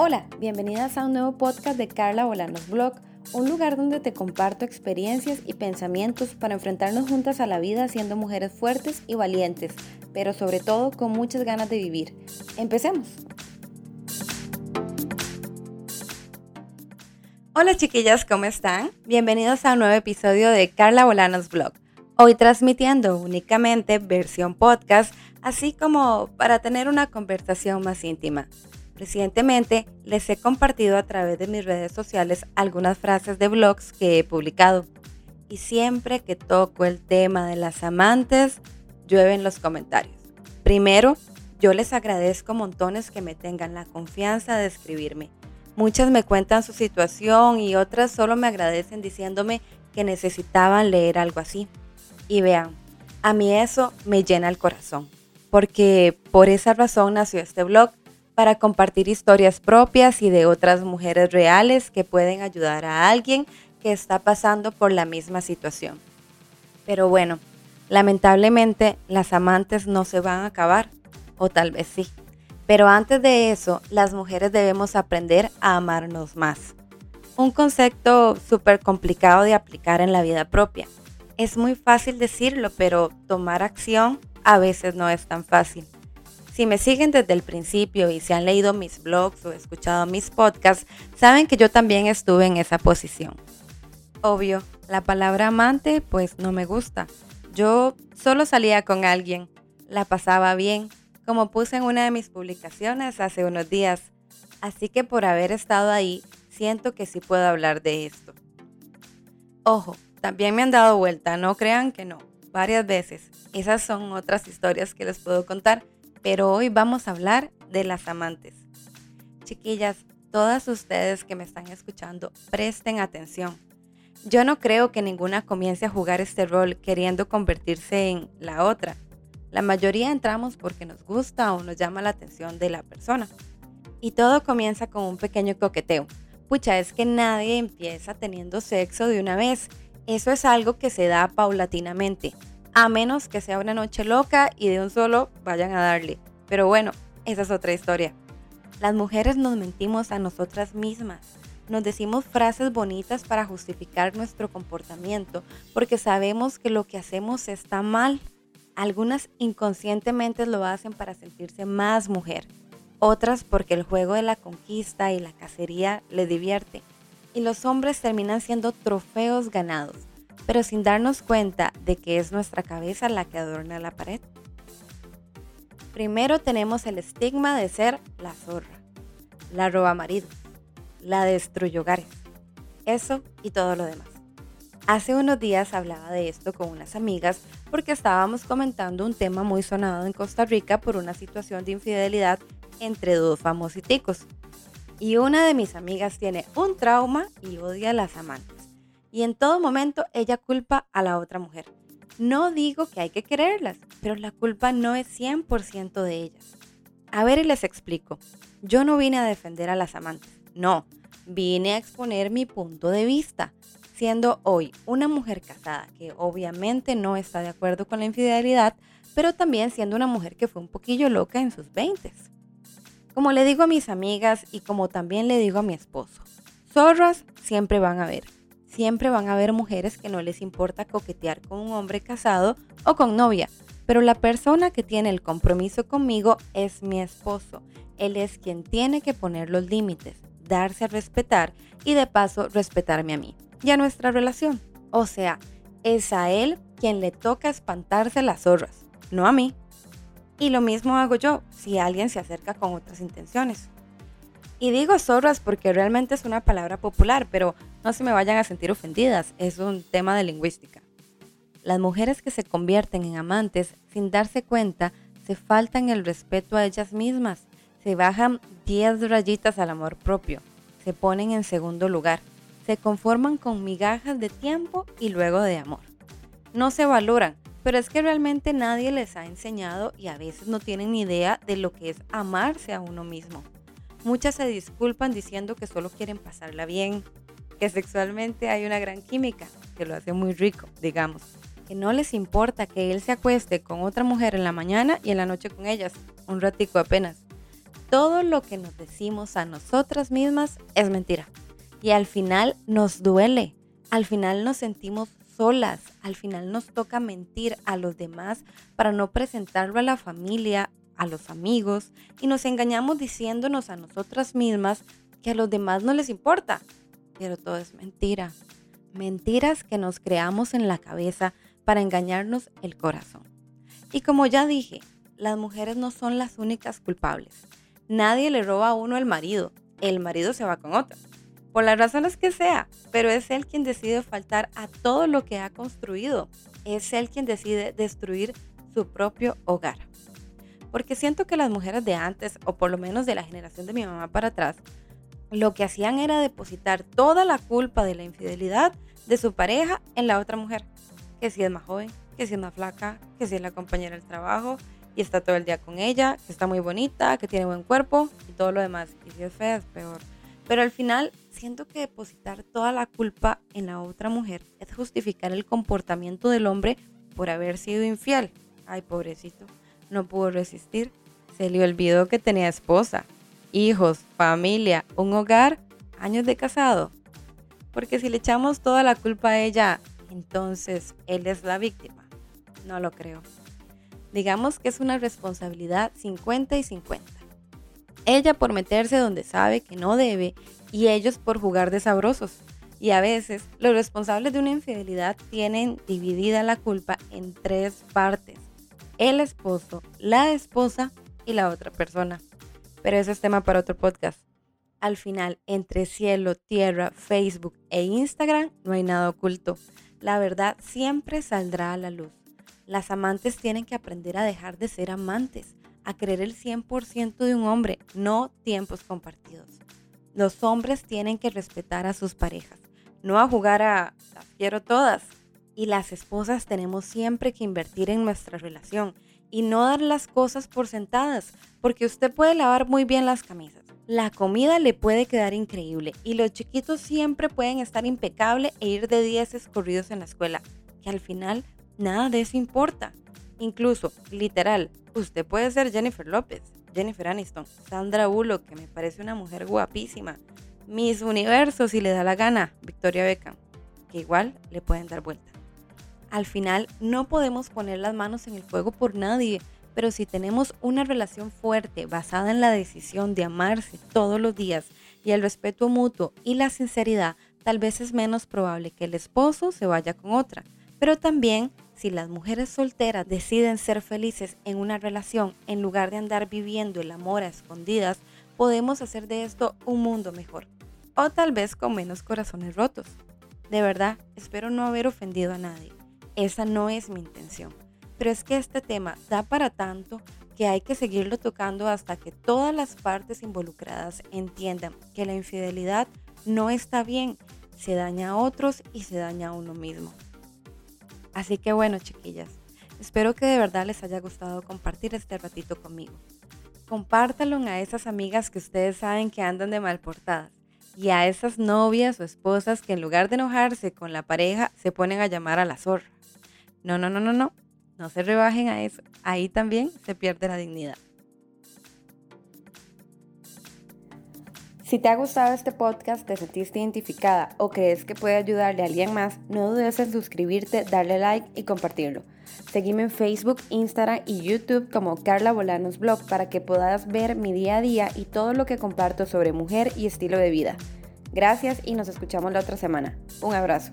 Hola, bienvenidas a un nuevo podcast de Carla Bolanos Blog, un lugar donde te comparto experiencias y pensamientos para enfrentarnos juntas a la vida siendo mujeres fuertes y valientes, pero sobre todo con muchas ganas de vivir. Empecemos. Hola chiquillas, ¿cómo están? Bienvenidos a un nuevo episodio de Carla Bolanos Blog. Hoy transmitiendo únicamente versión podcast, así como para tener una conversación más íntima. Recientemente les he compartido a través de mis redes sociales algunas frases de blogs que he publicado. Y siempre que toco el tema de las amantes, llueven los comentarios. Primero, yo les agradezco montones que me tengan la confianza de escribirme. Muchas me cuentan su situación y otras solo me agradecen diciéndome que necesitaban leer algo así. Y vean, a mí eso me llena el corazón, porque por esa razón nació este blog para compartir historias propias y de otras mujeres reales que pueden ayudar a alguien que está pasando por la misma situación. Pero bueno, lamentablemente las amantes no se van a acabar, o tal vez sí. Pero antes de eso, las mujeres debemos aprender a amarnos más. Un concepto súper complicado de aplicar en la vida propia. Es muy fácil decirlo, pero tomar acción a veces no es tan fácil. Si me siguen desde el principio y si han leído mis blogs o escuchado mis podcasts, saben que yo también estuve en esa posición. Obvio, la palabra amante pues no me gusta. Yo solo salía con alguien, la pasaba bien, como puse en una de mis publicaciones hace unos días. Así que por haber estado ahí, siento que sí puedo hablar de esto. Ojo, también me han dado vuelta, no crean que no, varias veces. Esas son otras historias que les puedo contar pero hoy vamos a hablar de las amantes. Chiquillas, todas ustedes que me están escuchando, presten atención. Yo no creo que ninguna comience a jugar este rol queriendo convertirse en la otra. La mayoría entramos porque nos gusta o nos llama la atención de la persona. Y todo comienza con un pequeño coqueteo. Pucha, es que nadie empieza teniendo sexo de una vez. Eso es algo que se da paulatinamente a menos que sea una noche loca y de un solo vayan a darle. Pero bueno, esa es otra historia. Las mujeres nos mentimos a nosotras mismas. Nos decimos frases bonitas para justificar nuestro comportamiento porque sabemos que lo que hacemos está mal. Algunas inconscientemente lo hacen para sentirse más mujer. Otras porque el juego de la conquista y la cacería le divierte. Y los hombres terminan siendo trofeos ganados pero sin darnos cuenta de que es nuestra cabeza la que adorna la pared. Primero tenemos el estigma de ser la zorra, la roba maridos, la destruye hogares, eso y todo lo demás. Hace unos días hablaba de esto con unas amigas porque estábamos comentando un tema muy sonado en Costa Rica por una situación de infidelidad entre dos famositicos. Y una de mis amigas tiene un trauma y odia a las amantes y en todo momento ella culpa a la otra mujer. No digo que hay que quererlas, pero la culpa no es 100% de ellas. A ver y les explico. Yo no vine a defender a las amantes, no, vine a exponer mi punto de vista, siendo hoy una mujer casada que obviamente no está de acuerdo con la infidelidad, pero también siendo una mujer que fue un poquillo loca en sus 20. Como le digo a mis amigas y como también le digo a mi esposo, zorras siempre van a ver siempre van a haber mujeres que no les importa coquetear con un hombre casado o con novia, pero la persona que tiene el compromiso conmigo es mi esposo. Él es quien tiene que poner los límites, darse a respetar y de paso respetarme a mí y a nuestra relación. O sea, es a él quien le toca espantarse las zorras, no a mí. Y lo mismo hago yo si alguien se acerca con otras intenciones. Y digo zorras porque realmente es una palabra popular, pero no se me vayan a sentir ofendidas, es un tema de lingüística. Las mujeres que se convierten en amantes sin darse cuenta se faltan el respeto a ellas mismas, se bajan 10 rayitas al amor propio, se ponen en segundo lugar, se conforman con migajas de tiempo y luego de amor. No se valoran, pero es que realmente nadie les ha enseñado y a veces no tienen ni idea de lo que es amarse a uno mismo. Muchas se disculpan diciendo que solo quieren pasarla bien, que sexualmente hay una gran química, que lo hace muy rico, digamos. Que no les importa que él se acueste con otra mujer en la mañana y en la noche con ellas, un ratico apenas. todo lo que nos decimos a nosotras mismas es mentira. Y al final nos duele, al final nos sentimos solas, al final nos toca mentir a los demás para no presentarlo a la familia, a los amigos, y nos engañamos diciéndonos a nosotras mismas que a los demás no les importa. Pero todo es mentira. Mentiras que nos creamos en la cabeza para engañarnos el corazón. Y como ya dije, las mujeres no son las únicas culpables. Nadie le roba a uno el marido, el marido se va con otra. Por las razones que sea, pero es él quien decide faltar a todo lo que ha construido. Es él quien decide destruir su propio hogar. Porque siento que las mujeres de antes, o por lo menos de la generación de mi mamá para atrás, lo que hacían era depositar toda la culpa de la infidelidad de su pareja en la otra mujer. Que si es más joven, que si es más flaca, que si es la compañera del trabajo y está todo el día con ella, que está muy bonita, que tiene buen cuerpo y todo lo demás. Y si es fea es peor. Pero al final siento que depositar toda la culpa en la otra mujer es justificar el comportamiento del hombre por haber sido infiel. Ay, pobrecito, no pudo resistir. Se le olvidó que tenía esposa, hijos, familia, un hogar, años de casado. Porque si le echamos toda la culpa a ella, entonces él es la víctima. No lo creo. Digamos que es una responsabilidad 50 y 50. Ella por meterse donde sabe que no debe y ellos por jugar de sabrosos. Y a veces los responsables de una infidelidad tienen dividida la culpa en tres partes. El esposo, la esposa y la otra persona. Pero eso es tema para otro podcast. Al final, entre cielo, tierra, Facebook e Instagram no hay nada oculto. La verdad siempre saldrá a la luz. Las amantes tienen que aprender a dejar de ser amantes, a creer el 100% de un hombre, no tiempos compartidos. Los hombres tienen que respetar a sus parejas, no a jugar a las quiero todas. Y las esposas tenemos siempre que invertir en nuestra relación y no dar las cosas por sentadas, porque usted puede lavar muy bien las camisas. La comida le puede quedar increíble y los chiquitos siempre pueden estar impecable e ir de 10 escorridos en la escuela, que al final nada de eso importa. Incluso, literal, usted puede ser Jennifer López, Jennifer Aniston, Sandra Bullock, que me parece una mujer guapísima, Miss Universo si le da la gana, Victoria Beckham, que igual le pueden dar vuelta. Al final, no podemos poner las manos en el fuego por nadie, pero si tenemos una relación fuerte basada en la decisión de amarse todos los días y el respeto mutuo y la sinceridad, tal vez es menos probable que el esposo se vaya con otra. Pero también si las mujeres solteras deciden ser felices en una relación en lugar de andar viviendo el amor a escondidas, podemos hacer de esto un mundo mejor. O tal vez con menos corazones rotos. De verdad, espero no haber ofendido a nadie. Esa no es mi intención. Pero es que este tema da para tanto que hay que seguirlo tocando hasta que todas las partes involucradas entiendan que la infidelidad no está bien, se daña a otros y se daña a uno mismo. Así que bueno, chiquillas, espero que de verdad les haya gustado compartir este ratito conmigo. Compártalo a esas amigas que ustedes saben que andan de mal portadas y a esas novias o esposas que en lugar de enojarse con la pareja se ponen a llamar a la zorra. No, no, no, no, no. No se rebajen a eso. Ahí también se pierde la dignidad. Si te ha gustado este podcast, te sentiste identificada o crees que puede ayudarle a alguien más, no dudes en suscribirte, darle like y compartirlo. Seguime en Facebook, Instagram y YouTube como Carla Bolanos Blog para que puedas ver mi día a día y todo lo que comparto sobre mujer y estilo de vida. Gracias y nos escuchamos la otra semana. Un abrazo.